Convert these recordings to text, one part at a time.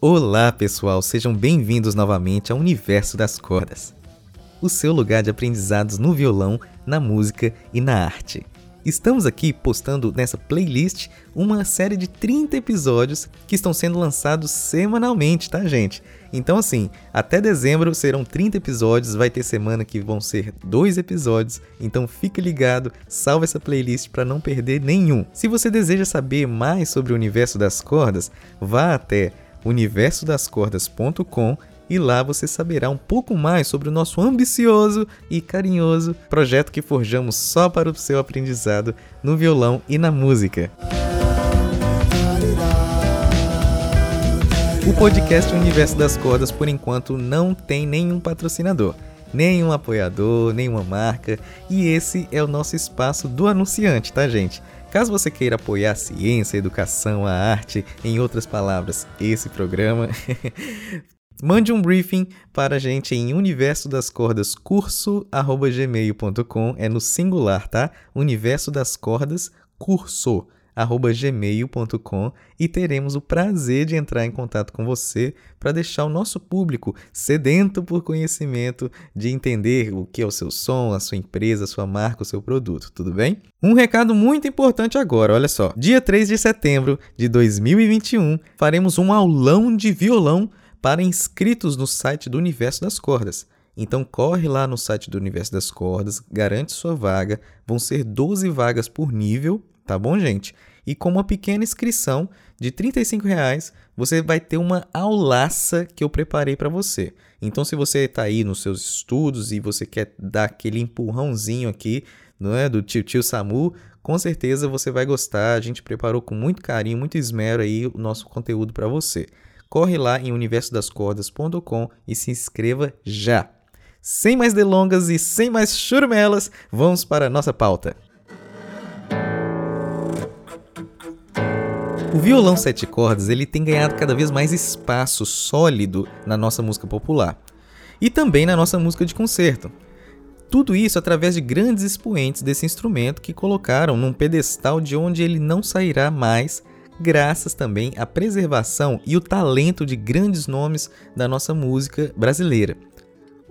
Olá, pessoal, sejam bem-vindos novamente ao Universo das Cordas o seu lugar de aprendizados no violão, na música e na arte. Estamos aqui postando nessa playlist uma série de 30 episódios que estão sendo lançados semanalmente, tá, gente? Então, assim, até dezembro serão 30 episódios, vai ter semana que vão ser dois episódios, então fique ligado, salve essa playlist para não perder nenhum. Se você deseja saber mais sobre o universo das cordas, vá até universodascordas.com e lá você saberá um pouco mais sobre o nosso ambicioso e carinhoso projeto que forjamos só para o seu aprendizado no violão e na música. O podcast Universo das Cordas, por enquanto, não tem nenhum patrocinador, nenhum apoiador, nenhuma marca, e esse é o nosso espaço do anunciante, tá, gente? Caso você queira apoiar a ciência, a educação, a arte, em outras palavras, esse programa, Mande um briefing para a gente em universo das cordas curso@gmail.com é no singular, tá? Universo das cordas curso gmail.com e teremos o prazer de entrar em contato com você para deixar o nosso público sedento por conhecimento, de entender o que é o seu som, a sua empresa, a sua marca, o seu produto, tudo bem? Um recado muito importante agora, olha só. Dia 3 de setembro de 2021, faremos um aulão de violão para inscritos no site do Universo das Cordas. Então corre lá no site do Universo das Cordas, garante sua vaga, vão ser 12 vagas por nível, tá bom, gente? E com uma pequena inscrição de R$ reais, você vai ter uma aulaça que eu preparei para você. Então, se você está aí nos seus estudos e você quer dar aquele empurrãozinho aqui, não é, do tio tio Samu, com certeza você vai gostar. A gente preparou com muito carinho, muito esmero aí o nosso conteúdo para você corre lá em universodascordas.com e se inscreva já. Sem mais delongas e sem mais churumelas, vamos para a nossa pauta. O violão sete cordas ele tem ganhado cada vez mais espaço sólido na nossa música popular e também na nossa música de concerto. Tudo isso através de grandes expoentes desse instrumento que colocaram num pedestal de onde ele não sairá mais graças também à preservação e o talento de grandes nomes da nossa música brasileira.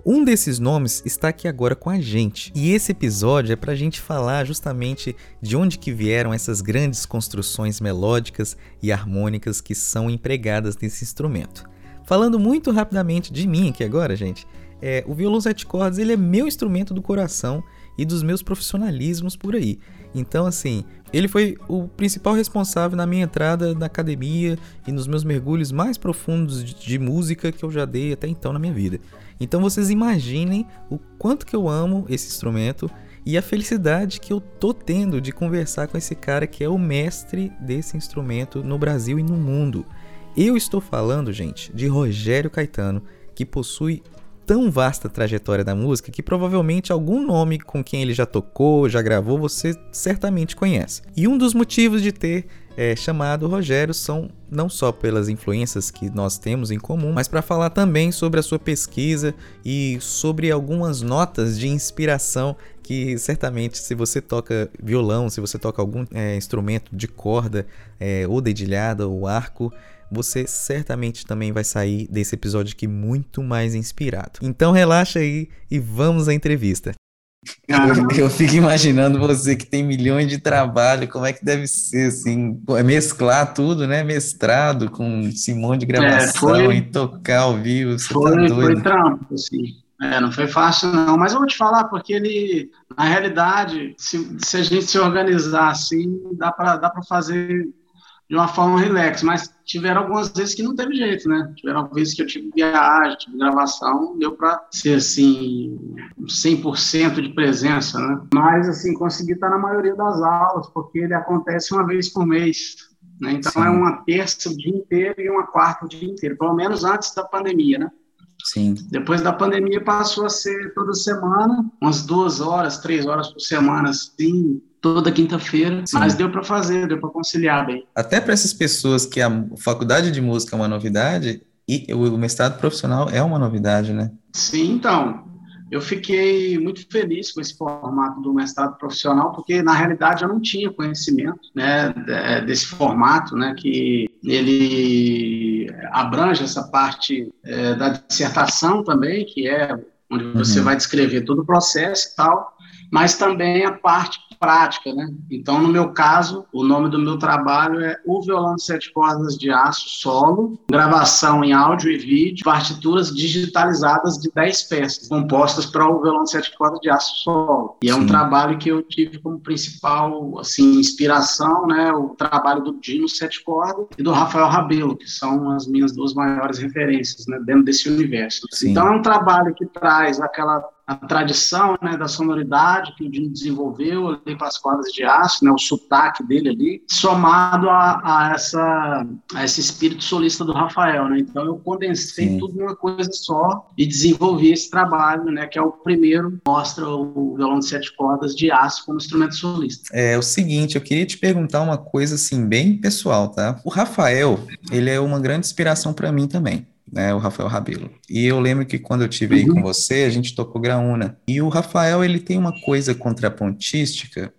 Um desses nomes está aqui agora com a gente, e esse episódio é para a gente falar justamente de onde que vieram essas grandes construções melódicas e harmônicas que são empregadas nesse instrumento. Falando muito rapidamente de mim aqui agora, gente, é, o violão sete cordas ele é meu instrumento do coração e dos meus profissionalismos por aí. Então, assim, ele foi o principal responsável na minha entrada na academia e nos meus mergulhos mais profundos de, música que eu já dei até então na minha vida. Então vocês imaginem o quanto que eu amo esse instrumento e a felicidade que eu tô tendo de conversar com esse cara que é o mestre desse instrumento no Brasil e no mundo. Eu estou falando, gente, de Rogério Caetano, que possui tão vasta trajetória da música que provavelmente algum nome com quem ele já tocou, já gravou, você certamente conhece. E um dos motivos de ter é, chamado Rogério são não só pelas influências que nós temos em comum, mas para falar também sobre a sua pesquisa e sobre algumas notas de inspiração que certamente se você toca violão, se você toca algum é, instrumento de corda, é, ou dedilhada, ou arco, você certamente também vai sair desse episódio aqui muito mais inspirado. Então relaxa aí e vamos à entrevista. Eu, eu, fico imaginando você que tem milhões de trabalho, como é que deve ser, assim, mesclar tudo, né? Mestrado com esse monte de é, gravação é, foi, e tocar ao vivo. Foi, tá doido. foi trampo, assim. É, não foi fácil, não. Mas eu vou te falar, porque ele, na realidade, se, se a gente se organizar assim, dá para dá fazer de uma forma relax, mas tiveram algumas vezes que não teve jeito, né? Tiveram vezes que eu tive viagem, tive gravação, deu para ser assim 100% de presença, né? Mas assim, consegui estar na maioria das aulas, porque ele acontece uma vez por mês. Né? Então Sim. é uma terça o dia inteiro e uma quarta o dia inteiro, pelo menos antes da pandemia, né? Sim. Depois da pandemia passou a ser toda semana, umas duas horas, três horas por semana, assim, toda quinta-feira, mas deu para fazer, deu para conciliar bem. Até para essas pessoas que a faculdade de música é uma novidade e o mestrado profissional é uma novidade, né? Sim, então. Eu fiquei muito feliz com esse formato do mestrado profissional, porque na realidade eu não tinha conhecimento né, desse formato, né, que ele abrange essa parte é, da dissertação também, que é onde você uhum. vai descrever todo o processo e tal, mas também a parte prática, né? Então, no meu caso, o nome do meu trabalho é O Violão de Sete Cordas de Aço Solo, gravação em áudio e vídeo, partituras digitalizadas de 10 peças, compostas para o violão de sete cordas de aço solo. E é um trabalho que eu tive como principal, assim, inspiração, né? O trabalho do Dino Sete Cordas e do Rafael Rabelo, que são as minhas duas maiores referências, né? Dentro desse universo. Sim. Então, é um trabalho que traz aquela a tradição né, da sonoridade que o Dino desenvolveu ali para as cordas de aço, né, o sotaque dele ali, somado a, a, essa, a esse espírito solista do Rafael. Né? Então eu condensei Sim. tudo numa coisa só e desenvolvi esse trabalho, né, que é o primeiro, mostra o violão de sete cordas de aço como instrumento solista. É o seguinte, eu queria te perguntar uma coisa assim bem pessoal, tá? O Rafael, ele é uma grande inspiração para mim também né, o Rafael Rabelo. E eu lembro que quando eu tive aí com uhum. você, a gente tocou graúna. E o Rafael, ele tem uma coisa contrapontística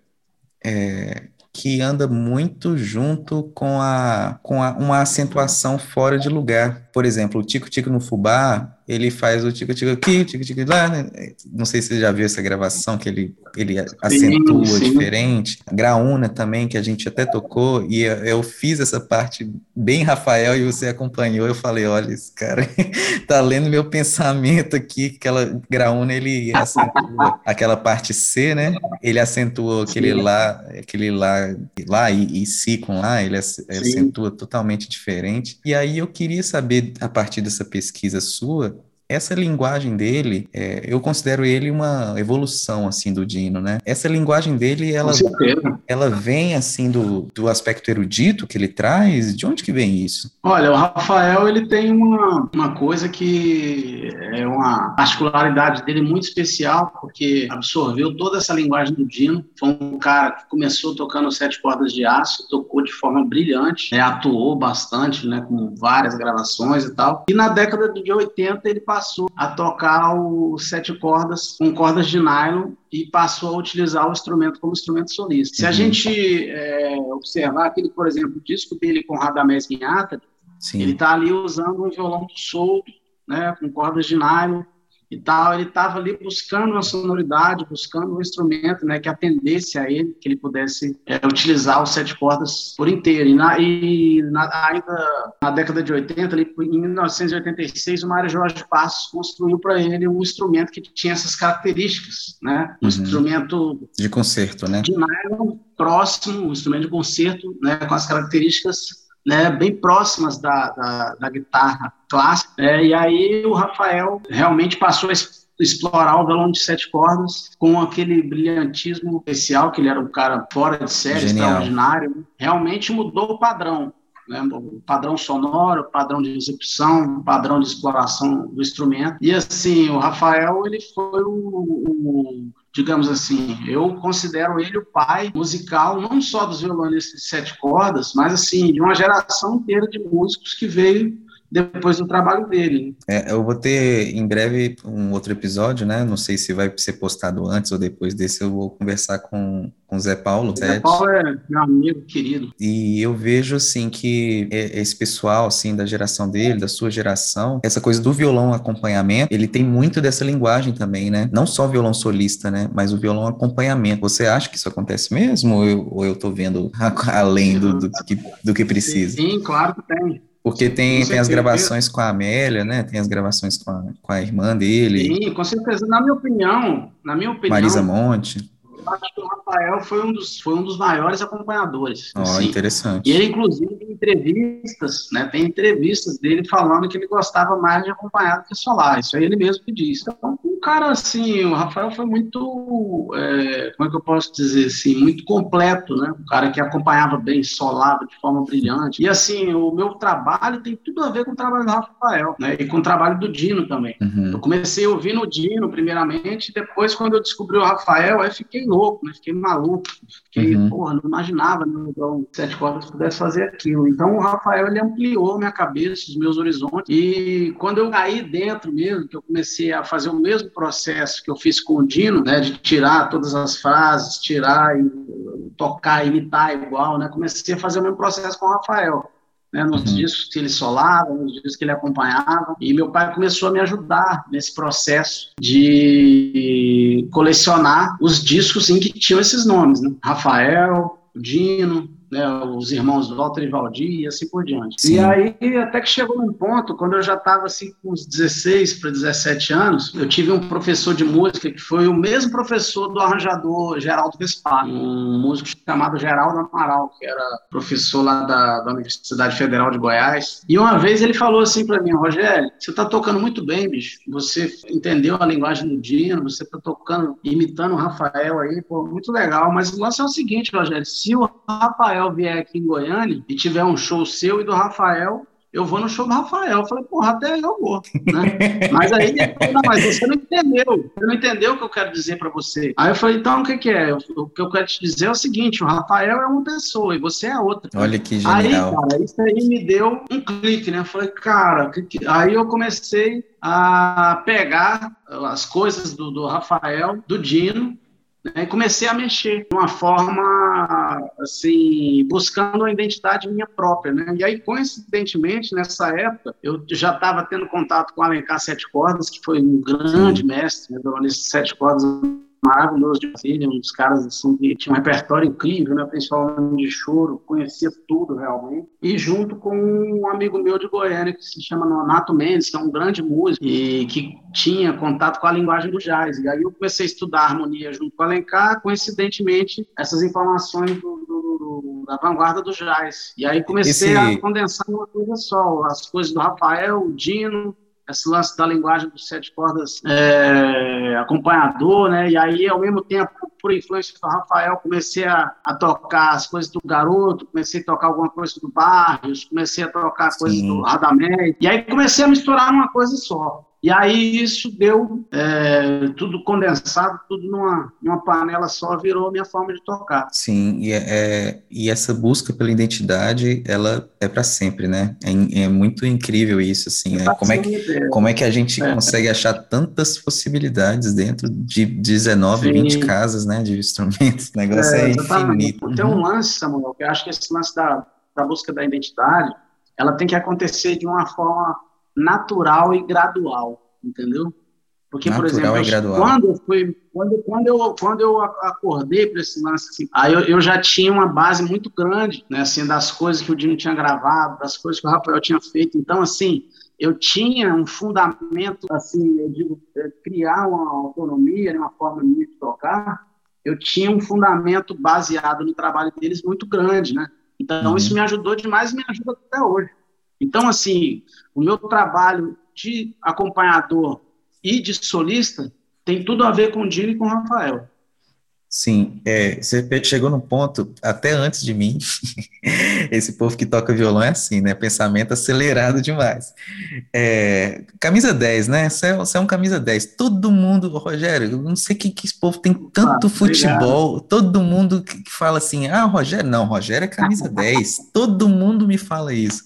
é, que anda muito junto com, a, com a, uma acentuação fora de lugar. Por exemplo, o tico-tico no fubá, ele faz o tico-tico aqui, o tico-tico lá, né? não sei se você já viu essa gravação que ele, ele acentua sim, sim. diferente, a graúna também, que a gente até tocou, e eu, eu, fiz essa parte bem Rafael, e você acompanhou, eu falei, olha, esse cara tá lendo meu pensamento aqui, aquela graúna, ele acentua aquela parte C, né, ele acentuou aquele sim. lá, aquele lá, lá e, e si com lá, ele acentua totalmente diferente, e aí eu queria saber, a partir dessa pesquisa sua, essa linguagem dele, é, eu considero ele uma evolução, assim, do Dino, né? Essa linguagem dele, ela, ela vem, assim, do, do aspecto erudito que ele traz? De onde que vem isso? Olha, o Rafael, ele tem uma, uma coisa que é uma particularidade dele muito especial, porque absorveu toda essa linguagem do Dino. Foi um cara que começou tocando sete cordas de aço, tocou de forma brilhante, né? atuou bastante, né? Com várias gravações e tal. E na década de 80, ele passou passou a tocar os sete cordas com cordas de nylon e passou a utilizar o instrumento como instrumento solista. Se a uhum. gente é, observar aquele, por exemplo, o disco dele com Radamés Guinhata, ele está ali usando um violão solto, né, com cordas de nylon, e tal, ele estava ali buscando uma sonoridade, buscando um instrumento, né, que atendesse a ele, que ele pudesse é, utilizar os sete cordas por inteiro. E, na, e na, ainda na década de 80, ali, em 1986, o Mário Jorge Passos construiu para ele um instrumento que tinha essas características, né, um uhum. instrumento de concerto, né, de nylon próximo, um instrumento de concerto, né, com as características né, bem próximas da, da, da guitarra clássica. Né, e aí o Rafael realmente passou a explorar o violão de sete cordas com aquele brilhantismo especial, que ele era um cara fora de série, Genial. extraordinário. Realmente mudou o padrão. Né, o padrão sonoro, o padrão de execução, o padrão de exploração do instrumento. E assim, o Rafael ele foi o, o digamos assim, eu considero ele o pai musical, não só dos violonistas de sete cordas, mas assim, de uma geração inteira de músicos que veio depois do trabalho dele. É, eu vou ter em breve um outro episódio, né? Não sei se vai ser postado antes ou depois desse. Eu vou conversar com com o Zé Paulo. Zé Paulo é meu amigo querido. E eu vejo assim que esse pessoal assim da geração dele, da sua geração, essa coisa do violão acompanhamento, ele tem muito dessa linguagem também, né? Não só violão solista, né? Mas o violão acompanhamento. Você acha que isso acontece mesmo ou eu, ou eu tô vendo além do, do, que, do que precisa? Sim, claro que tem. Porque tem, tem as gravações com a Amélia, né? Tem as gravações com a, com a irmã dele. Sim, com certeza. Na minha opinião, na minha opinião. Marisa Monte. Eu acho que o Rafael foi um dos, foi um dos maiores acompanhadores. Oh, assim. interessante. E ele, inclusive, tem entrevistas, né? Tem entrevistas dele falando que ele gostava mais de acompanhar do que solar. Isso é ele mesmo que diz. Então, um cara assim, o Rafael foi muito, é, como é que eu posso dizer assim, muito completo, né? Um cara que acompanhava bem, solava de forma brilhante. E assim, o meu trabalho tem tudo a ver com o trabalho do Rafael, né? E com o trabalho do Dino também. Uhum. Eu comecei ouvindo o Dino primeiramente, depois quando eu descobri o Rafael, aí fiquei louco, né? Fiquei maluco, fiquei, uhum. porra, não imaginava né, o Sete Cordas pudesse fazer aquilo. Então o Rafael, ele ampliou minha cabeça, os meus horizontes, e quando eu caí dentro mesmo, que eu comecei a fazer o mesmo processo que eu fiz com o Dino, né, de tirar todas as frases, tirar e tocar, imitar igual, né, comecei a fazer o mesmo processo com o Rafael. né, nos uhum. discos que ele solava, nos discos que ele acompanhava. E meu pai começou a me ajudar nesse processo de colecionar os discos em que tinham esses nomes, né? Rafael, Dino, né, os irmãos Walter e Valdir e assim por diante. Sim. E aí, até que chegou num ponto, quando eu já estava assim com uns 16 para 17 anos, eu tive um professor de música que foi o mesmo professor do arranjador Geraldo Vespar, um músico chamado Geraldo Amaral, que era professor lá da, da Universidade Federal de Goiás. E uma vez ele falou assim para mim, Rogério, você está tocando muito bem, bicho. Você entendeu a linguagem do Dino, você está tocando, imitando o Rafael aí, pô, muito legal. Mas o lance é o seguinte, Rogério, se o Rafael Rafael vier aqui em Goiânia e tiver um show seu e do Rafael, eu vou no show do Rafael. Eu falei, porra, até eu vou. Né? mas aí, não, mas você não entendeu. Você não entendeu o que eu quero dizer para você. Aí eu falei, então o que, que é? O que eu quero te dizer é o seguinte: o Rafael é uma pessoa e você é outra. Olha que genial. Aí, cara, isso aí me deu um clique, né? Eu falei, cara, que que... aí eu comecei a pegar as coisas do, do Rafael, do Dino, né, e comecei a mexer de uma forma, assim, buscando uma identidade minha própria, né? E aí, coincidentemente, nessa época, eu já estava tendo contato com o Alencar Sete Cordas, que foi um grande Sim. mestre, né, nesses Sete Cordas maravilhoso de Brasília, uns caras assim que tinham um repertório incrível, né, principalmente de choro, conhecia tudo realmente. E junto com um amigo meu de Goiânia que se chama Nonato Mendes, que é um grande músico e que tinha contato com a linguagem do jazz. E aí eu comecei a estudar harmonia junto com o Alencar, coincidentemente, essas informações do, do, do, da vanguarda do jazz. E aí comecei Esse... a condensar uma coisa só, as coisas do Rafael, o Dino, esse lance da linguagem dos sete cordas é, acompanhador, né? E aí, ao mesmo tempo, por influência do Rafael, comecei a, a, tocar as coisas do Garoto, comecei a tocar alguma coisa do Barrios, comecei a tocar coisas do Radamés, e aí comecei a misturar uma coisa só. E aí isso deu é, tudo condensado, tudo numa, numa panela só, virou minha forma de tocar. Sim, e, é, é e essa busca pela identidade, ela é para sempre, né? É, é, muito incrível isso, assim, né? Como é, que, como é que a gente é. consegue achar tantas possibilidades dentro de 19, Sim. 20 casas, né, de instrumentos? O negócio é, infinito. Tem um lance, Samuel, que eu acho que esse lance da, da busca da identidade, ela tem que acontecer de uma forma natural e gradual, entendeu? Porque, natural por exemplo, quando eu fui, quando, quando, eu, quando eu acordei para esse lance, assim, aí eu, eu, já tinha uma base muito grande, né, assim, das coisas que o Dino tinha gravado, das coisas que o Rafael tinha feito. Então, assim, eu tinha um fundamento, assim, eu digo, é, criar uma autonomia, né, uma forma de tocar, eu tinha um fundamento baseado no trabalho deles muito grande, né? Então, uhum. isso me ajudou demais e me ajuda até hoje. Então, assim, o meu trabalho de acompanhador e de solista tem tudo a ver com o Dino e com o Rafael. Sim, é, você chegou num ponto, até antes de mim, esse povo que toca violão é assim, né? Pensamento acelerado demais. É, camisa 10, né? Você é, você é, um camisa 10. Todo mundo, Rogério, eu não sei que, que esse povo tem tanto ah, futebol, obrigado. todo mundo que, que fala assim, ah, Rogério, não, Rogério é camisa 10. Todo mundo me fala isso.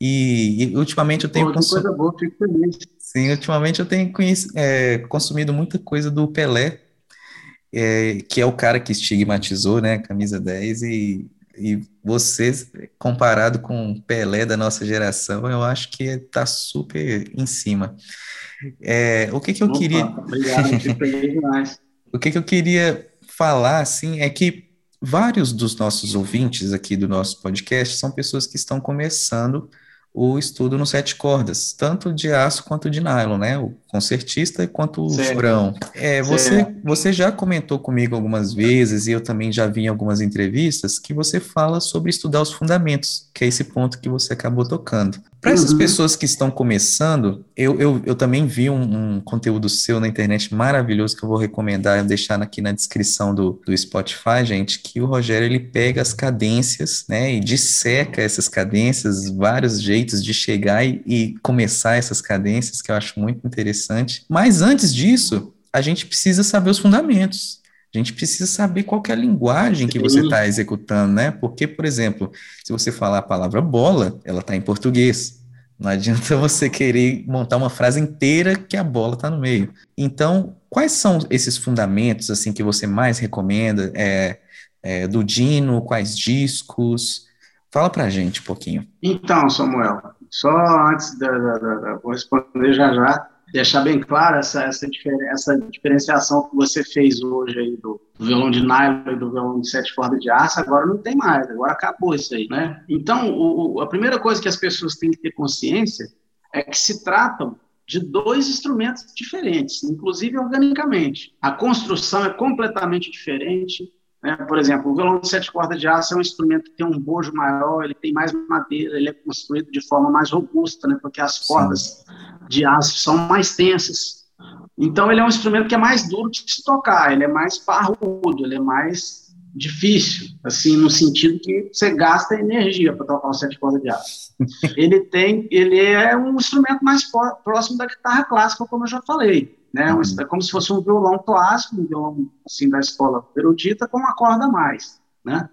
E, e ultimamente eu tenho consumido. Coisa boa, fico feliz. Sim, ultimamente eu tenho é, consumido muita coisa do Pelé, é, que é o cara que estigmatizou, né, camisa 10, e, e você, comparado com o Pelé da nossa geração, eu acho que está super em cima. É, o que que eu Opa, queria... Obrigado, feliz demais. o que que eu queria falar, assim, é que vários dos nossos ouvintes aqui do nosso podcast são pessoas que estão começando o estudo no sete cordas, tanto de aço quanto de nylon, né? O concertista quanto o furão. É, você, você já comentou comigo algumas vezes, e eu também já vi em algumas entrevistas, que você fala sobre estudar os fundamentos, que é esse ponto que você acabou tocando. Para essas uhum. pessoas que estão começando, eu, eu, eu também vi um, um, conteúdo seu na internet maravilhoso que eu vou recomendar, deixar aqui na descrição do, do Spotify, gente, que o Rogério ele pega as cadências, né, e disseca essas cadências, vários jeitos de chegar e, e começar essas cadências, que eu acho muito interessante. Mas antes disso, a gente precisa saber os fundamentos. A gente precisa saber qual é a linguagem que você está executando, né? Porque, por exemplo, se você falar a palavra bola, ela está em português. Não adianta você querer montar uma frase inteira que a bola está no meio. Então, quais são esses fundamentos assim que você mais recomenda? É, é, do Dino, quais discos? Fala pra gente um pouquinho. Então, Samuel, só antes da, da, da, da vou responder já já, deixar bem clara essa, essa, essa diferenciação que você fez hoje aí do, do violão de nylon e do violão de sete cordas de aço, agora não tem mais, agora acabou isso aí, né? Então, o, a primeira coisa que as pessoas têm que ter consciência é que se tratam de dois instrumentos diferentes, inclusive organicamente. A construção é completamente diferente. Né? Por exemplo, o violão de sete cordas de aço é um instrumento que tem um bojo maior, ele tem mais madeira, ele é construído de forma mais robusta, né? porque as cordas de aço são mais tensas. Então, ele é um instrumento que é mais duro de se tocar, ele é mais parrudo, ele é mais difícil, assim, no sentido que você gasta energia para tocar um sete cordas de aço. ele tem, ele é um instrumento mais próximo da guitarra clássica, como eu já falei, né? Uhum. É como se fosse um violão clássico, um violão assim da escola erudita com uma corda a mais, né?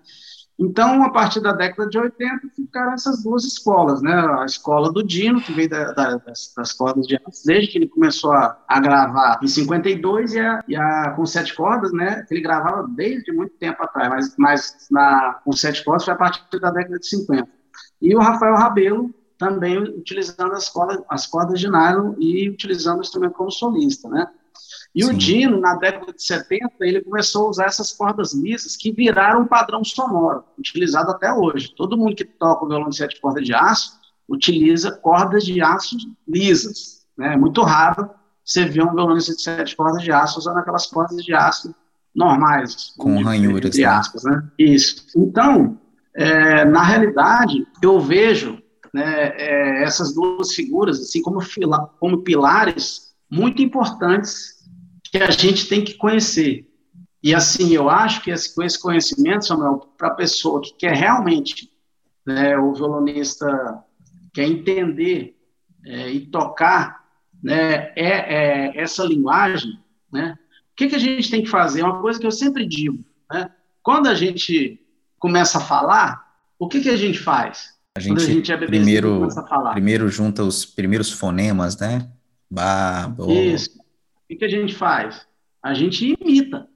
Então, a partir da década de 80, ficaram essas duas escolas, né? A escola do Dino, que veio da, da, das, das, cordas de aço, desde que ele começou a, a gravar em 52, e a, e a, com sete cordas, né? Ele gravava desde muito tempo atrás, mas, mas na, com sete cordas foi a partir da década de 50. E o Rafael Rabelo, também utilizando as cordas, as cordas de nylon e utilizando o instrumento como solista, né? E Sim. o Dino, na década de 70, ele começou a usar essas cordas lisas que viraram um padrão sonoro, utilizado até hoje. Todo mundo que toca o violão de sete cordas de aço utiliza cordas de aço lisas. Né? É muito raro você ver um violonista de sete cordas de aço usando aquelas cordas de aço normais. Com ranhuras. Entre né? aspas, né? Isso. Então, é, na realidade, eu vejo né, é, essas duas figuras, assim como, fila, como pilares muito importantes que a gente tem que conhecer. E assim, eu acho que esse, com esse conhecimento, Samuel, para a pessoa que quer realmente, né, o violonista quer entender é, e tocar né, é, é, essa linguagem, né, o que, que a gente tem que fazer? É uma coisa que eu sempre digo, né, quando a gente começa a falar, o que, que a gente faz? A gente, a gente é primeiro, primeiro junta os primeiros fonemas, né? Ba, bo, Isso o que a gente faz? A gente imita,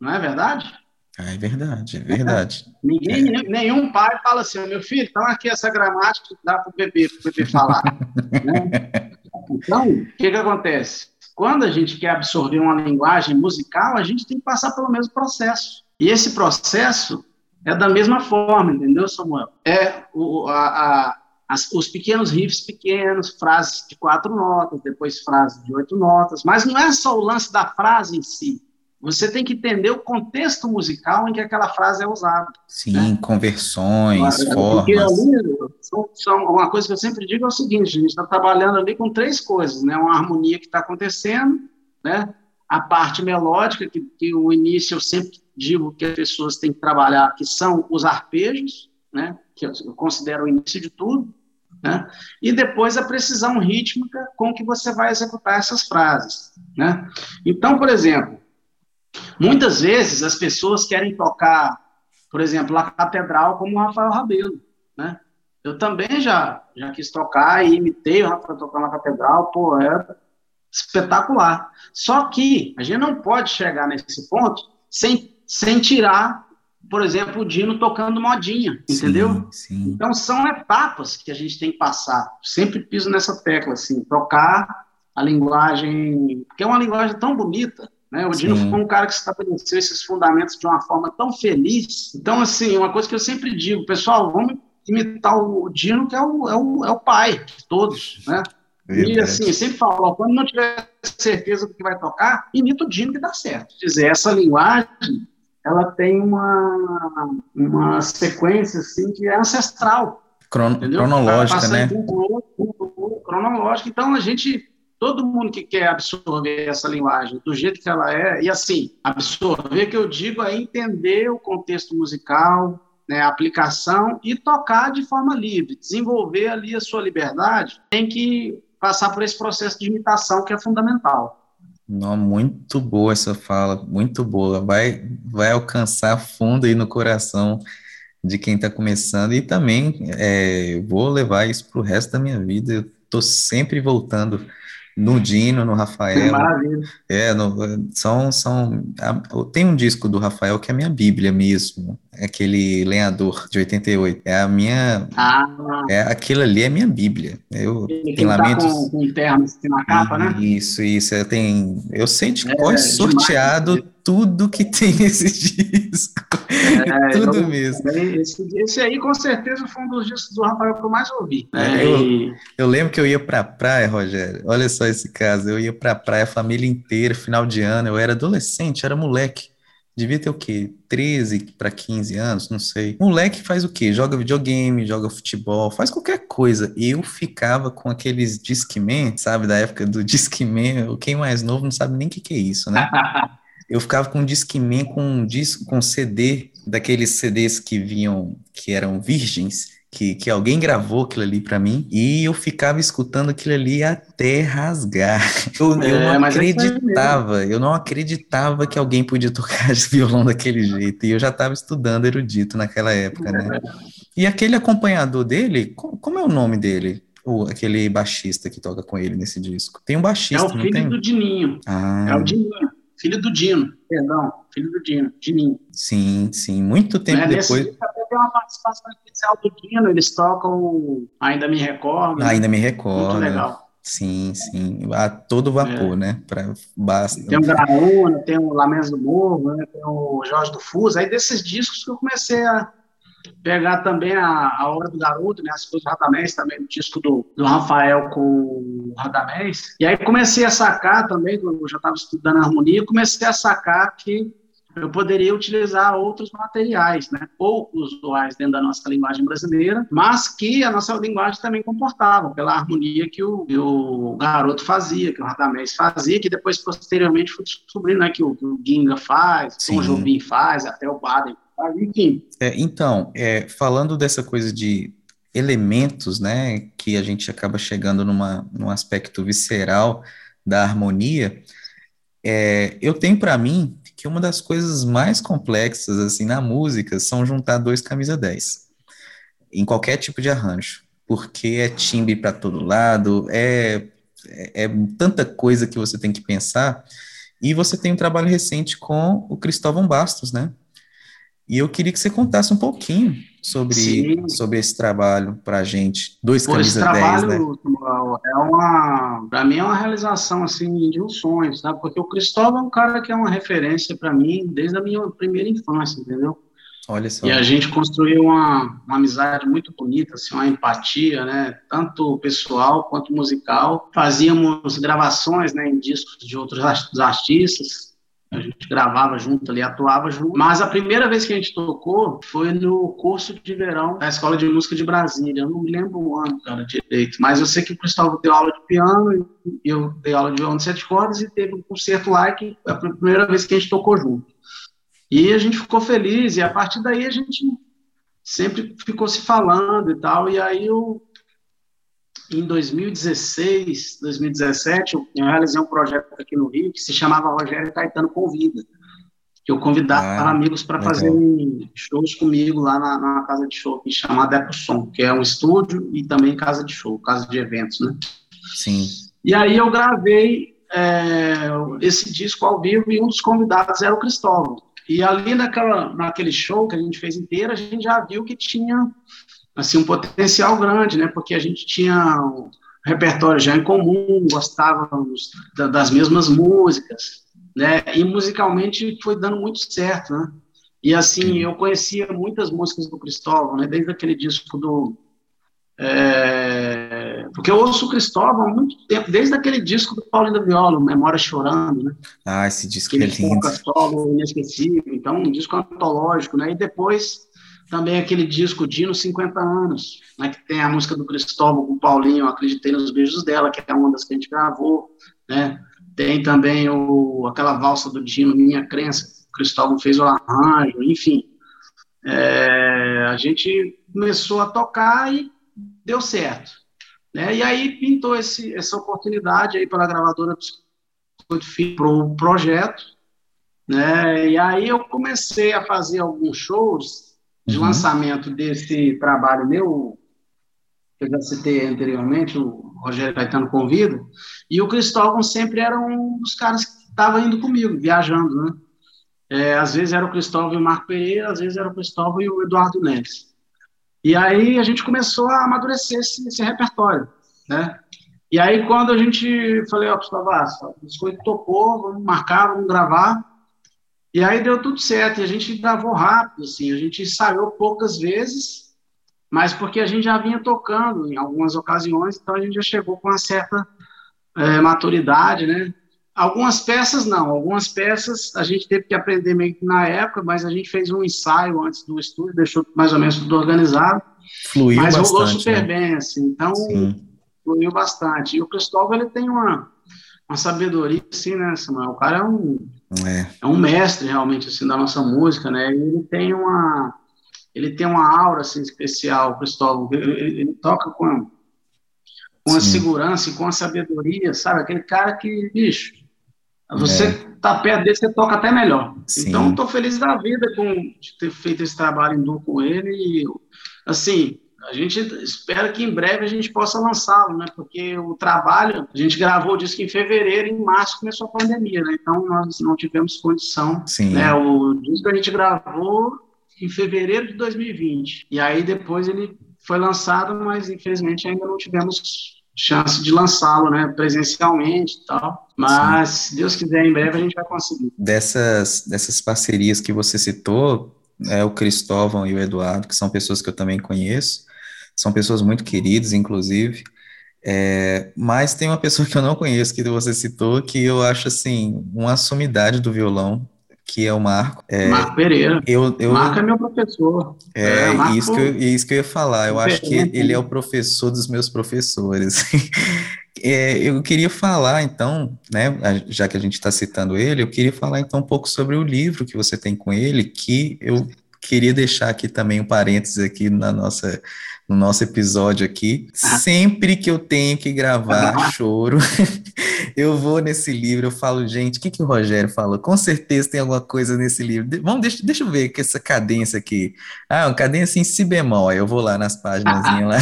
não é verdade? É verdade, é verdade. Ninguém, é. nenhum pai fala assim, meu filho, então aqui essa gramática dá para o bebê, bebê falar. né? Então, o que, que acontece? Quando a gente quer absorver uma linguagem musical, a gente tem que passar pelo mesmo processo. E esse processo é da mesma forma, entendeu, Samuel? É o, a, a as, os pequenos riffs pequenos, frases de quatro notas, depois frases de oito notas, mas não é só o lance da frase em si. Você tem que entender o contexto musical em que aquela frase é usada. Sim, né? conversões, Porque formas. Ali, são, são, uma coisa que eu sempre digo é o seguinte: a gente está trabalhando ali com três coisas, né? Uma harmonia que está acontecendo, né? A parte melódica, que, que o início eu sempre digo que as pessoas têm que trabalhar, que são os arpejos, né? Que eu considero o início de tudo. Né? E depois a precisão rítmica com que você vai executar essas frases. Né? Então, por exemplo, muitas vezes as pessoas querem tocar, por exemplo, a catedral como o Rafael Rabelo. Né? Eu também já, já quis tocar e imitei o Rafael tocar na catedral, pô, é espetacular. Só que a gente não pode chegar nesse ponto sem, sem tirar por exemplo, o Dino tocando modinha, entendeu? Sim. Então são etapas que a gente tem que passar. Sempre piso nessa tecla, assim, tocar a linguagem, porque é uma linguagem tão bonita, né? O Dino sim. foi um cara que estabeleceu esses fundamentos de uma forma tão feliz. Então, assim, uma coisa que eu sempre digo, pessoal, vamos imitar o Dino, que é o, é o, é o pai de todos, né? Verdade. E assim, sempre falo, quando não tiver certeza do que vai tocar, imita o Dino que dá certo. Quer dizer, essa linguagem ela tem uma, uma sequência assim que é ancestral. Cron cronológica, né? Cronológica. Então, a gente, todo mundo que quer absorver essa linguagem do jeito que ela é, e assim, absorver, que eu digo, é entender o contexto musical, né, a aplicação e tocar de forma livre, desenvolver ali a sua liberdade, tem que passar por esse processo de imitação que é fundamental. Não, muito boa essa fala, muito boa. Vai, vai alcançar fundo aí no coração de quem está começando e também é, vou levar isso para o resto da minha vida. Eu estou sempre voltando no Dino, no Rafael. Maravilha. É, no, são, são, tem um disco do Rafael que é a minha bíblia mesmo, é aquele Lenhador, de 88, é a minha, ah. é, aquilo ali é minha bíblia, eu, tem tá lamentos... com, com termo assim na capa, né? Isso, isso, é, tem, eu sei de é, cor sorteado demais. Tudo que tem nesse disco, é, tudo eu, mesmo. Esse, esse, aí com certeza foi um dos discos do Rafael que eu mais ouvi. É, eu, eu lembro que eu ia pra praia, Rogério, olha só esse caso. Eu ia pra praia, a família inteira, final de ano. Eu era adolescente, era moleque. Devia ter o quê? 13 para 15 anos, não sei. Moleque faz o quê? Joga videogame, joga futebol, faz qualquer coisa. Eu ficava com aqueles Discman, sabe, da época do Discman. Quem mais novo não sabe nem o que, que é isso, né? eu ficava com um Discman com um disco com CD, daqueles CDs que vinham, que eram virgens, que, que alguém gravou aquilo ali para mim e eu ficava escutando aquilo ali até rasgar. Eu, é, eu não é acreditava, eu não acreditava que alguém podia tocar violão daquele jeito. E eu já estava estudando erudito naquela época, né? E aquele acompanhador dele, como é o nome dele? O, aquele baixista que toca com ele nesse disco. Tem um baixista, É o filho do Dininho. Ah. É o Dininho. Filho do Dino, perdão, filho do Dino, Dininho. Sim, sim, muito tempo é, depois. Nesse até tem uma participação especial do Dino, eles tocam Ainda Me Recordo. Ainda Me Recordo. Muito legal. Sim, sim, a todo vapor, é. né? Pra, basta. Tem o Graúna, tem o Lamentos do Morro, né? tem o Jorge do Fuso. Aí desses discos que eu comecei a, pegar também a, a obra do garoto, né, as coisas do Radamés, também o disco do, do Rafael com o Radamés. E aí comecei a sacar também, eu já estava estudando harmonia, comecei a sacar que eu poderia utilizar outros materiais, né, pouco usuais dentro da nossa linguagem brasileira, mas que a nossa linguagem também comportava, pela harmonia que o, que o garoto fazia, que o Radamés fazia, que depois, posteriormente, fui descobrindo né, que, o, que o Ginga faz, que o Jobim faz, até o Baden enfim. É, então, é, falando dessa coisa de elementos, né, que a gente acaba chegando numa, num aspecto visceral da harmonia, é, eu tenho para mim que uma das coisas mais complexas, assim, na música, são juntar dois camisa 10, em qualquer tipo de arranjo, porque é timbre para todo lado, é, é, é tanta coisa que você tem que pensar, e você tem um trabalho recente com o Cristóvão Bastos, né, e eu queria que você contasse um pouquinho sobre, sobre esse trabalho para a gente. Dois Pô, camisa esse trabalho, 10, né? É uma, para mim é uma realização assim de um sonho, sabe? Porque o Cristóvão é um cara que é uma referência para mim desde a minha primeira infância, entendeu? Olha só. E a gente construiu uma, uma amizade muito bonita, assim, uma empatia, né? Tanto pessoal quanto musical. Fazíamos gravações, né, em discos de outros artistas a gente gravava junto ali, atuava junto. Mas a primeira vez que a gente tocou foi no curso de verão da Escola de Música de Brasília. Eu não me lembro o ano, cara, direito. Mas eu sei que o Cristóvão deu aula de piano e eu dei aula de violão de sete cordas e teve um concerto lá que foi a primeira vez que a gente tocou junto. E a gente ficou feliz e a partir daí a gente sempre ficou se falando e tal. E aí eu em 2016, 2017, eu realizei um projeto aqui no Rio que se chamava Rogério Caetano Convida, que eu convidava ah, amigos para fazer shows comigo lá na, na, casa de show, que chama Depo Som, que é um estúdio e também casa de show, casa de eventos, né? Sim. E aí eu gravei é, esse disco ao vivo e um dos convidados era o Cristóvão. E ali naquela, naquele show que a gente fez inteiro, a gente já viu que tinha assim, um potencial grande, né? Porque a gente tinha um repertório já em comum, gostávamos das mesmas músicas, né? E musicalmente foi dando muito certo, né? E assim, eu conhecia muitas músicas do Cristóvão, né? Desde aquele disco do é... porque eu ouço o Cristóvão há muito tempo, desde aquele disco do Paulinho da Viola, Memória Chorando, né? Ah, esse disco é lindo. solo inesquecível, então um disco antológico, né? E depois também aquele disco Dino 50 anos, né, que tem a música do Cristóvão com o Paulinho, Acreditei nos Beijos dela, que é uma das que a gente gravou, né? Tem também o, aquela valsa do Dino, Minha Crença, o Cristóvão fez o arranjo, enfim. É, a gente começou a tocar e deu certo. Né? E aí pintou esse, essa oportunidade aí pela gravadora para o projeto, né? E aí eu comecei a fazer alguns shows de uhum. lançamento desse trabalho meu, que eu já citei anteriormente, o Rogério Caetano convida, e o Cristóvão sempre era um dos caras que estava indo comigo, viajando, né? É, às vezes era o Cristóvão e o Marco Pereira, às vezes era o Cristóvão e o Eduardo Neves. E aí a gente começou a amadurecer esse, esse repertório, né? E aí quando a gente falei, ó, Cristóvão, ah, as coisas topou, vamos marcar, vamos gravar. E aí deu tudo certo, e a gente gravou rápido, assim, a gente ensaiou poucas vezes, mas porque a gente já vinha tocando em algumas ocasiões, então a gente já chegou com uma certa é, maturidade, né? Algumas peças não, algumas peças a gente teve que aprender meio que na época, mas a gente fez um ensaio antes do estúdio, deixou mais ou menos tudo organizado. Fluiu mas bastante. rolou super né? bem, assim, então Sim. fluiu bastante. E o Cristóvão, ele tem uma, uma sabedoria, assim, né, Samuel? O cara é um, É, é um mestre, realmente, assim, da nossa música, né? Ele tem uma, ele tem uma aura, assim, especial, Cristóvão. Ele, ele- toca com, com a segurança e com a sabedoria, sabe? Aquele cara que, bicho, você tá perto dele, você toca até melhor. É. Sim. Então, estou feliz da vida com, de ter feito esse trabalho em duo com ele e, assim, a gente espera que em breve a gente possa lançá-lo, né? Porque o trabalho, a gente gravou o disco em fevereiro, e em março começou a pandemia, né? Então, nós não tivemos condição sim. né, o disco a gente gravou em fevereiro de 2020. E aí depois ele foi lançado, mas infelizmente ainda não tivemos chance de lançá-lo, né, presencialmente e tal. Mas se Deus quiser, em breve a gente vai conseguir. Dessas, dessas parcerias que você citou, é o Cristóvão e o Eduardo, que são pessoas que eu também conheço, são pessoas muito queridas, inclusive. É, mas tem uma pessoa que eu não conheço, que você citou, que eu acho assim, uma sumidade do violão, que é o Marco. É, Marco Pereira. eu, eu, Marco é meu professor. é, é, isso que eu, isso que eu ia falar. Eu acho que ele é né? o professor dos meus professores. É, eu queria falar, então, né, já que a gente está citando ele, eu queria falar então um pouco sobre o livro que você tem com ele, que eu queria deixar aqui também um parênteses aqui na nossa, no nosso episódio aqui. Sempre que eu tenho que gravar choro, eu vou nesse livro, eu falo, gente, o que que o Rogério falou? Com certeza tem alguma coisa nesse livro. De- Vamos, deixa, deixa eu ver que essa cadência aqui. Ah, uma cadência em si bemol. Aí eu vou lá nas páginas lá.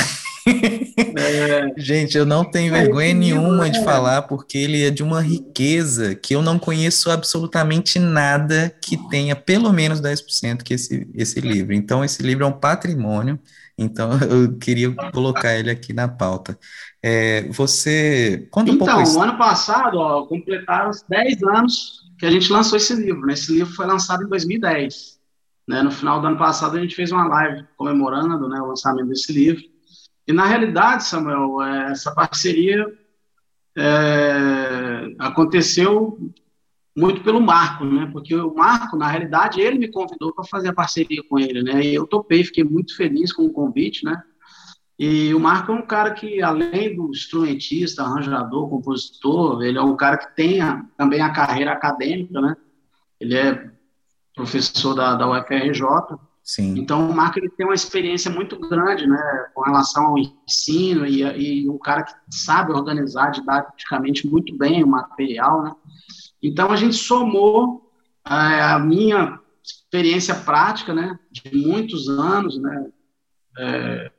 É, Gente, eu não tenho É, vergonha livro nenhuma de é- falar, porque ele é de uma riqueza que eu não conheço absolutamente nada que tenha pelo menos 10% que esse, esse livro. Então, esse livro é um patrimônio, então eu queria colocar ele aqui na pauta. É, você, pouco Então, isso. o ano passado, ó, completaram os 10 anos que a gente lançou esse livro. Né? Esse livro foi lançado em 2010. Né? No final do ano passado, a gente fez uma live comemorando né, o lançamento desse livro. E, na realidade, Samuel, é, essa parceria é, aconteceu muito pelo Marco, né? Porque o Marco, na realidade, ele me convidou para fazer a parceria com ele, né? E eu topei, fiquei muito feliz com o convite, né? E o Marco é um cara que, além do instrumentista, arranjador, compositor, ele é um cara que tem a- também a carreira acadêmica, né? Ele é professor da, da UFRJ, Sim, então o Marco ele tem uma experiência muito grande, né, com relação ao ensino e, e um cara que sabe organizar didaticamente muito bem o material, né? Então a gente somou eh, a minha experiência prática, né, de muitos anos, né, eh,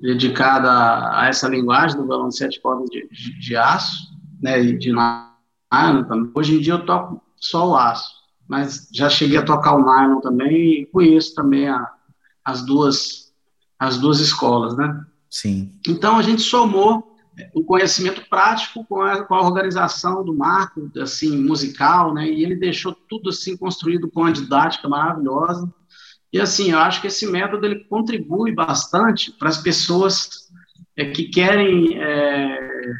dedicada a, a essa linguagem do violão de sete cordas de, de, de aço, né, e de nylon também. Hoje em dia eu toco só o aço mas já cheguei a tocar o nylon também e conheço também a, as duas as duas escolas, né? sim, Então a gente somou o conhecimento prático com a, com a organização do marco, assim, musical, né? E ele deixou tudo assim construído com uma didática maravilhosa. E assim, eu acho que esse método ele contribui bastante para as pessoas é, que querem é,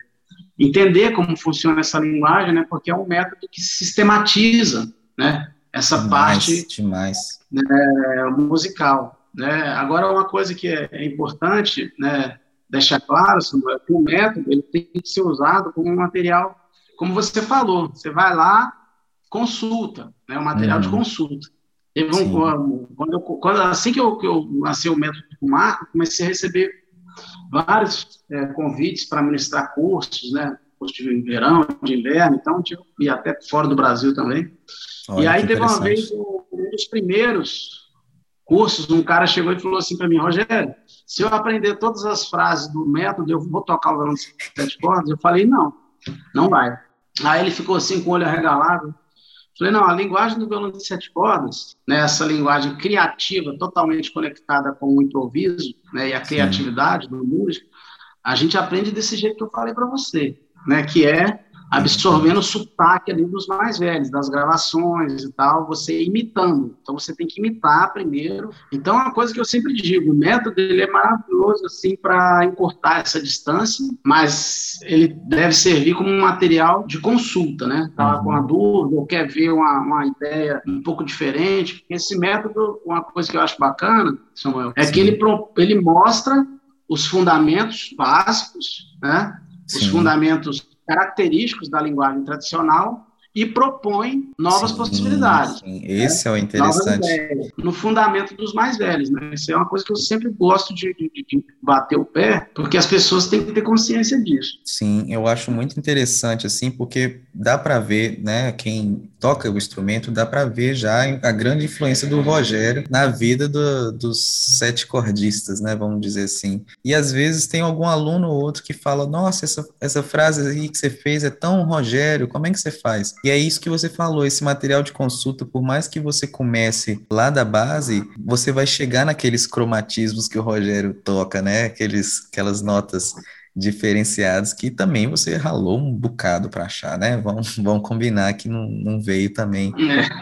entender como funciona essa linguagem, né? Porque é um método que sistematiza né? Essa demais, parte demais. é, musical, né? Agora uma coisa que é, é importante, né? Deixar claro, Samuel, que o método ele tem que ser usado como um material, como você falou, você vai lá, consulta, né? Um material de Uhum. consulta. Teve um- Sim. quando eu, quando, assim que eu, que eu lancei o método com o Marco, comecei a receber vários é, convites para ministrar cursos, né? Curso de verão, de inverno, então, tipo, e até fora do Brasil também. Olha e aí teve uma vez um dos primeiros cursos, um cara chegou e falou assim para mim, Rogério, se eu aprender todas as frases do método, eu vou tocar o violão de sete cordas? Eu falei, não, não vai. Aí ele ficou assim com o olho arregalado. Falei, não, a linguagem do violão de sete cordas, né, essa linguagem criativa, totalmente conectada com o improviso né, e a criatividade do músico, a gente aprende desse jeito que eu falei para você, né, que é absorvendo o sotaque ali dos mais velhos, das gravações e tal, você imitando. Então você tem que imitar primeiro. Então é uma coisa que eu sempre digo, o método ele é maravilhoso assim para encurtar essa distância, mas ele deve servir como um material de consulta, né? Tá com uma dúvida ou quer ver uma, uma ideia um pouco diferente, esse método, uma coisa que eu acho bacana, Samuel, é Sim. que ele ele mostra os fundamentos básicos, né? Sim. Os fundamentos característicos da linguagem tradicional e propõe novas sim, possibilidades. Sim. Esse né? é o interessante. no fundamento dos mais velhos. Né? Isso é uma coisa que eu sempre gosto de, de, de, bater o pé, porque as pessoas têm que ter consciência disso. Sim, eu acho muito interessante, assim, porque dá para ver, né, quem toca o instrumento, dá para ver já a grande influência do Rogério na vida do, dos sete cordistas, né, vamos dizer assim. E às vezes tem algum aluno ou outro que fala, nossa, essa, essa frase aí que você fez é tão Rogério, como é que você faz? E é isso que você falou, esse material de consulta, por mais que você comece lá da base, você vai chegar naqueles cromatismos que o Rogério toca, né? Aqueles, aquelas notas diferenciadas que também você ralou um bocado para achar, né? Vamos, vamos combinar que não, não veio também,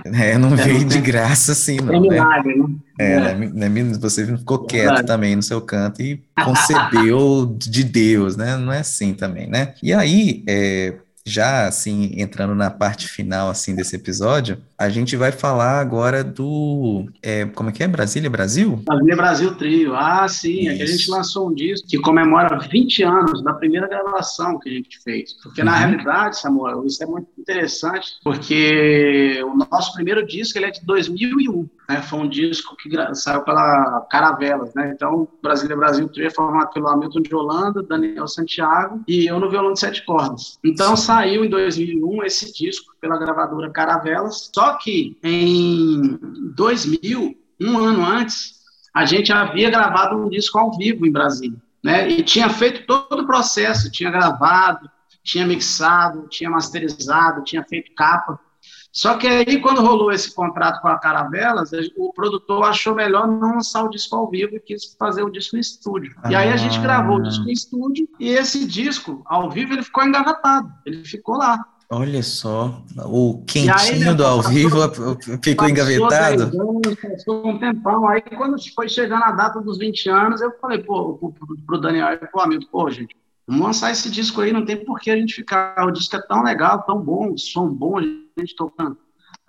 é. É, não veio de graça assim, não, é né? Milagre, né? É, é. Né, né, você ficou quieto também no seu canto e concebeu de Deus, né? Não é assim também, né? E aí, é, já assim entrando na parte final assim desse episódio, a gente vai falar agora do é, como é que é Brasília Brasil? Brasília Brasil Trio. Ah, sim, é que a gente lançou um disco que comemora 20 anos da primeira gravação que a gente fez. Porque uhum. na realidade, Samuel, isso é muito interessante, porque o nosso primeiro disco ele é de 2001, né? Foi um disco que saiu pela Caravelas, né? Então, Brasília Brasil Trio é formado pelo Hamilton de Holanda, Daniel Santiago e eu no violão de sete cordas. Então, saiu em 2001 esse disco pela gravadora Caravelas. Só que em 2000, um ano antes, a gente havia gravado um disco ao vivo em Brasília. Né? E tinha feito todo o processo, tinha gravado, tinha mixado, tinha masterizado, tinha feito capa. Só que aí, quando rolou esse contrato com a Caravelas, o produtor achou melhor não lançar o disco ao vivo e quis fazer o disco em estúdio. Ah. E aí a gente gravou o disco em estúdio e esse disco, ao vivo, ele ficou engavetado. Ele ficou lá. Olha só, o quentinho aí, do ao vivo ficou engavetado. Anos, passou um tempão. Aí, quando foi chegando a data dos 20 anos, eu falei, pô, pro, pro Daniel e pro amigo, pô, gente, vamos lançar esse disco aí, não tem por que a gente ficar. O disco é tão legal, tão bom, som bom, a gente tocando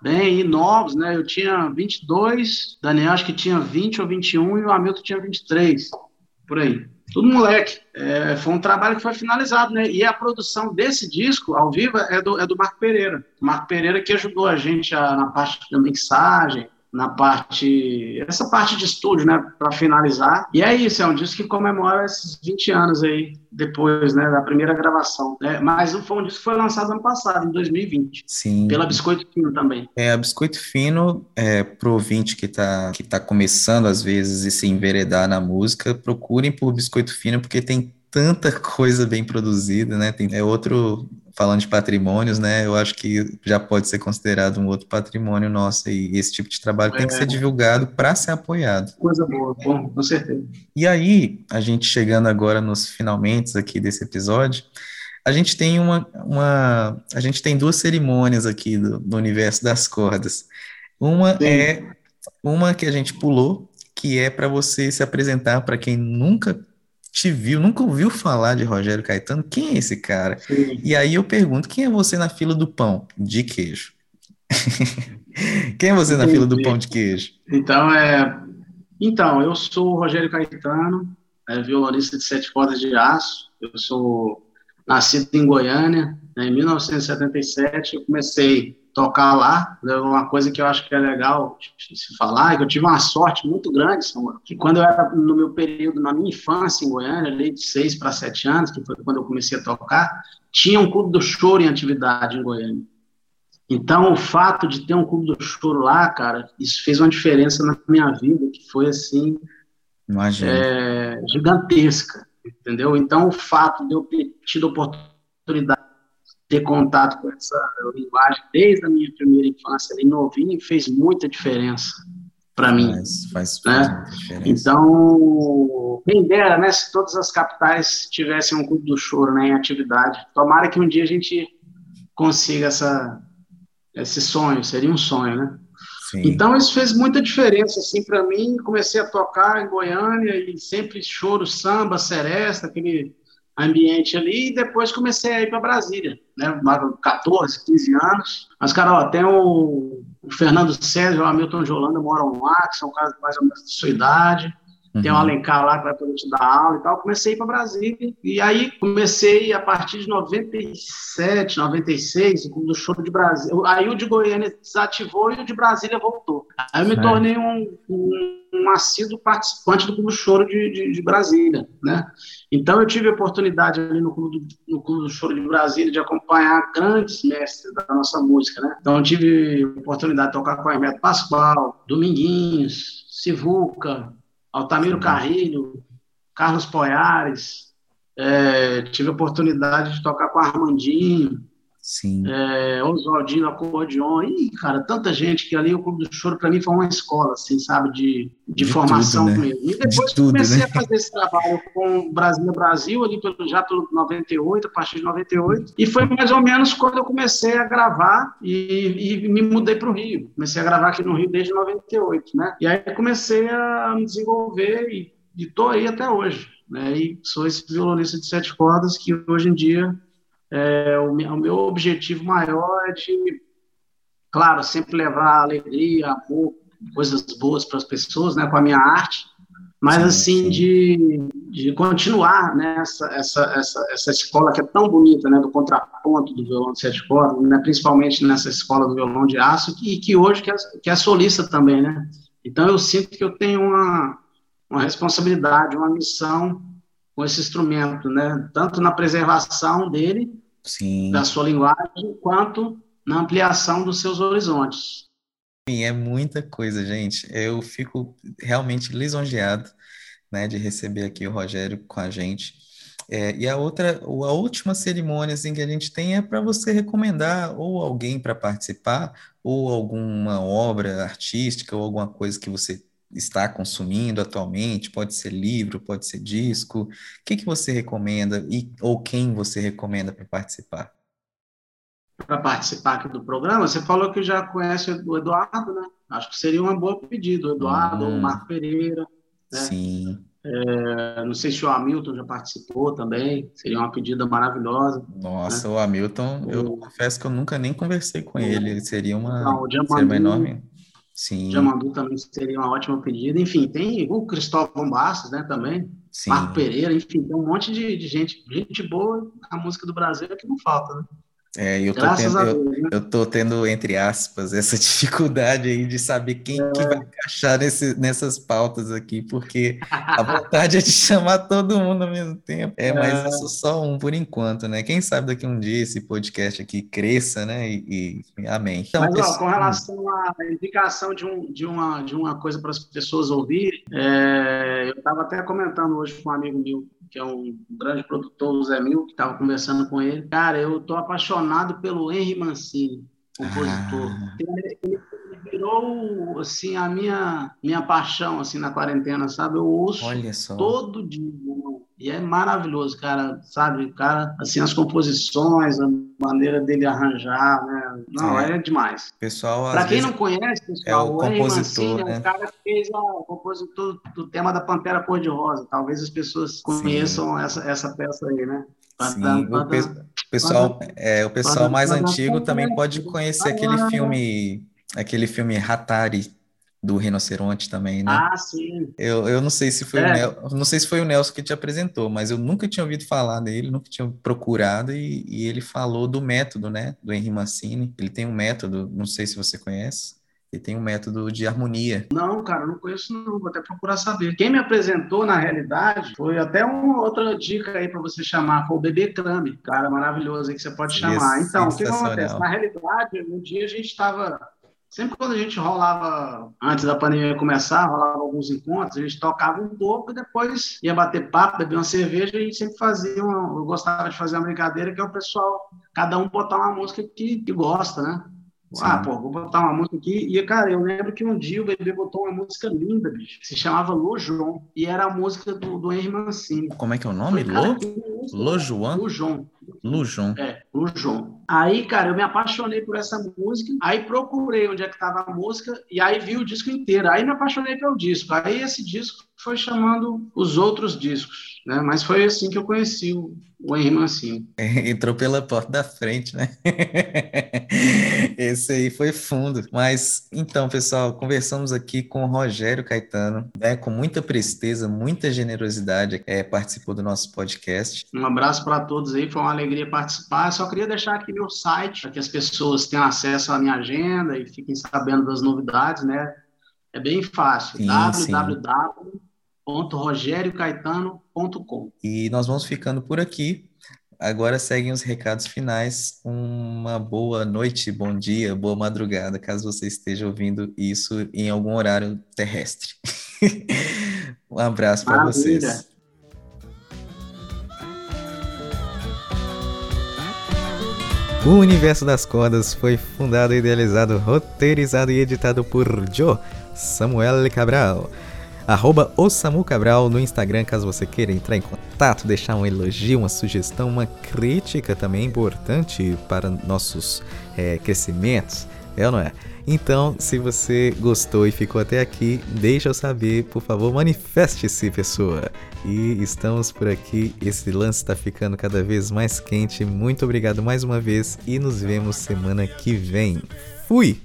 bem, e novos, né? Eu tinha 22, Daniel acho que tinha 20 ou 21 e o Hamilton tinha 23, por aí. Tudo moleque. É, foi um trabalho que foi finalizado, né? E a produção desse disco, ao vivo, é do, é do Marco Pereira. Marco Pereira que ajudou a gente a, na parte da mixagem, na parte, essa parte de estúdio, né, para finalizar. E é isso, é um disco que comemora esses 20 anos aí, depois, né, da primeira gravação, né? Mas foi um disco que foi lançado ano passado, em 2020. Sim. Pela Biscoito Fino também. É, a Biscoito Fino, é, pro ouvinte que tá, que tá começando, às vezes, e se enveredar na música, procurem por Biscoito Fino, porque tem tanta coisa bem produzida, né? Tem, é outro falando de patrimônios, né, eu acho que já pode ser considerado um outro patrimônio nosso e esse tipo de trabalho é. tem que ser é. divulgado para ser apoiado. Coisa boa, bom, com certeza. E aí, a gente chegando agora nos finalmente aqui desse episódio, a gente tem uma, uma a gente tem duas cerimônias aqui do, do universo das cordas. Uma Sim. é uma que a gente pulou, que é para você se apresentar para quem nunca te viu, nunca ouviu falar de Rogério Caetano, quem é esse cara? Sim. E aí eu pergunto, quem é você na fila do pão de queijo? quem é você na fila do pão de queijo? Então, é... então eu sou o Rogério Caetano, é, violonista de sete cordas de aço, eu sou nascido em Goiânia, né, em 1977, eu comecei tocar lá. É uma coisa que eu acho que é legal se falar, é que eu tive uma sorte muito grande, Samuel, que quando eu era no meu período, na minha infância em Goiânia, ali de seis para sete anos, que foi quando eu comecei a tocar, tinha um clube do choro em atividade em Goiânia. Então, o fato de ter um clube do choro lá, cara, isso fez uma diferença na minha vida, que foi assim é, gigantesca, entendeu? Então, o fato de eu ter tido a oportunidade de ter contato com essa linguagem desde a minha primeira infância, ali novinho, fez muita diferença para mim. Faz, faz né? Então, quem dera, né, se todas as capitais tivessem um clube do choro né, em atividade. Tomara que um dia a gente consiga essa, esse sonho, seria um sonho, né? Sim. Então isso fez muita diferença assim para mim. Comecei a tocar em Goiânia e sempre choro, samba, seresta, aquele ambiente ali, e depois comecei a ir para Brasília, né? 14, 15 anos. Mas, cara, ó, tem o, o Fernando César, o Hamilton de Holanda moram lá, que são caras mais ou menos da sua idade. Uhum. Tem um Alencar lá que vai poder te dar aula e tal. Comecei a ir para Brasília. E aí comecei a partir de 97, 96, o do show de Brasília. Aí o de Goiânia desativou e o de Brasília voltou. Aí eu me é. tornei um, um, um assíduo participante do Clube Choro de, de, de, Brasília, né? Então eu tive a oportunidade ali no Clube, do, no Clube do Choro de Brasília de acompanhar grandes mestres da nossa música, né? Então eu tive a oportunidade de tocar com Hermeto Pascoal, Dominguinhos, Sivuca, Altamiro Carrilho, Carlos Poiares, é, tive a oportunidade de tocar com Armandinho, Sim. É, Oswaldinho Acordeon, e, cara, tanta gente que ali o Clube do Choro para mim foi uma escola, assim, sabe, de, de, de formação tudo, né? mesmo. E depois de comecei tudo, né? a fazer esse trabalho com Brasil Brasil, ali pelo, já pelo 98, a partir de 98, e foi mais ou menos quando eu comecei a gravar e, e me mudei para o Rio. Comecei a gravar aqui no Rio desde 98, né? E aí comecei a me desenvolver e estou aí até hoje. Né, e sou esse violonista de sete cordas que hoje em dia é, o, meu, o, meu, objetivo maior é de, claro, sempre levar alegria, amor, coisas boas para as pessoas, né, com a minha arte, mas sim, assim sim. De, de continuar né, essa, essa, essa, essa escola que é tão bonita, né, do contraponto do violão de sete cordas, né, principalmente nessa escola do violão de aço, que, que hoje que é, que é solista também, né? Então eu sinto que eu tenho uma, uma responsabilidade, uma missão com esse instrumento, né? Tanto na preservação dele, Sim. da sua linguagem, quanto na ampliação dos seus horizontes. Sim, é muita coisa, gente. Eu fico realmente lisonjeado, né, de receber aqui o Rogério com a gente. É, e a outra, a última cerimônia assim, que a gente tem é para você recomendar ou alguém para participar, ou alguma obra artística, ou alguma coisa que você está consumindo atualmente, pode ser livro, pode ser disco. O que, que você recomenda e, ou quem você recomenda para participar? Para participar aqui do programa, você falou que já conhece o Eduardo, né? Acho que seria uma boa pedido, o Eduardo, hum, o Marco Pereira. Né? Sim. É, não sei se o Hamilton já participou também, seria uma pedida maravilhosa. Nossa, né? o Hamilton, eu o... confesso que eu nunca nem conversei com ele, seria uma, não, seria uma enorme Sim. Jamandu também seria uma ótima pedida. Enfim, tem o Cristóvão Bastos, né, também. Sim. Marco Pereira, enfim, tem um monte de, de gente, gente boa na música do Brasil que não falta, né? É, eu tô, tendo, eu, né? eu, tô tendo, entre aspas, essa dificuldade aí de saber quem é. que vai encaixar nesse, nessas pautas aqui, porque a vontade é de chamar todo mundo ao mesmo tempo. É, mas é. eu sou só um por enquanto, né? Quem sabe daqui um dia esse podcast aqui cresça, né? E, e amém. Então, mas, ó, com relação à indicação de, um, de, uma, de uma coisa para as pessoas ouvirem, é, eu estava até comentando hoje com um amigo meu que é um grande produtor, o Zé Mil, que estava conversando com ele. Cara, eu tô apaixonado pelo Henry Mancini, compositor. Ah. Ele, virou assim a minha minha paixão assim na quarentena, sabe? Eu ouço todo dia. E é maravilhoso, cara, sabe? Cara, assim, as composições, a maneira dele arranjar, né? Não, é, é demais. Pessoal, Para quem não conhece, pessoal, é o, o compositor, Mancini né? é o cara que fez o compositor do tema da Pantera Cor-de-Rosa. Talvez as pessoas conheçam essa, essa peça aí, né? Sim, o pe pessoal, é, o pessoal mais antigo também pode conhecer aquele filme, aquele filme Hatari, do rinoceronte também, né? Ah, sim. Eu, eu não sei se foi é. o Nel, não sei se foi o Nelson que te apresentou, mas eu nunca tinha ouvido falar dele, nunca tinha procurado e, e ele falou do método, né, do Henry Mancini. Ele tem um método, não sei se você conhece. Ele tem um método de harmonia. Não, cara, não conheço não, vou até procurar saber. Quem me apresentou, na realidade, foi até uma outra dica aí para você chamar, foi o Bebê Crame, cara maravilhoso aí que você pode chamar. Então, o que acontece? Na realidade, um dia a gente estava Sempre quando a gente rolava, antes da pandemia começar, rolava alguns encontros, a gente tocava um pouco e depois ia bater papo, beber uma cerveja e sempre fazia uma. Eu gostava de fazer uma brincadeira que é o pessoal, cada um botar uma música que, que gosta, né? Sim. Ah, pô, vou botar uma música aqui. E, cara, eu lembro que um dia o bebê botou uma música linda, bicho. Se chamava Lojon. E era a música do, do Henry Mancini. Como é que é o nome? Lo? Lojuan? Lujon. Lujon. É, Lujon. Aí, cara, eu me apaixonei por essa música. Aí procurei onde é que tava a música. E aí vi o disco inteiro. Aí me apaixonei pelo disco. Aí esse disco foi chamando os outros discos, né? Mas foi assim que eu conheci o, o Henry Mancini. Entrou pela porta da frente, né? Esse aí foi fundo. Mas então, pessoal, conversamos aqui com o Rogério Caetano, né? Com muita presteza, muita generosidade, é, participou do nosso podcast. Um abraço para todos aí, foi uma alegria participar. só queria deixar aqui meu site para que as pessoas tenham acesso à minha agenda e fiquem sabendo das novidades, né? É bem fácil. www www.rogeriocaetano.com. E nós vamos ficando por aqui. Agora seguem os recados finais. Uma boa noite, bom dia, boa madrugada, caso você esteja ouvindo isso em algum horário terrestre. um abraço para vocês. O Universo das Cordas foi fundado, idealizado, roteirizado e editado por Joe Samuel Cabral arroba Cabral no Instagram, caso você queira entrar em contato, deixar um elogio, uma sugestão, uma crítica também importante para nossos é, crescimentos, é ou não é? Então, se você gostou e ficou até aqui, deixa eu saber, por favor, manifeste-se, pessoa. E estamos por aqui, esse lance está ficando cada vez mais quente. Muito obrigado mais uma vez e nos vemos semana que vem. Fui!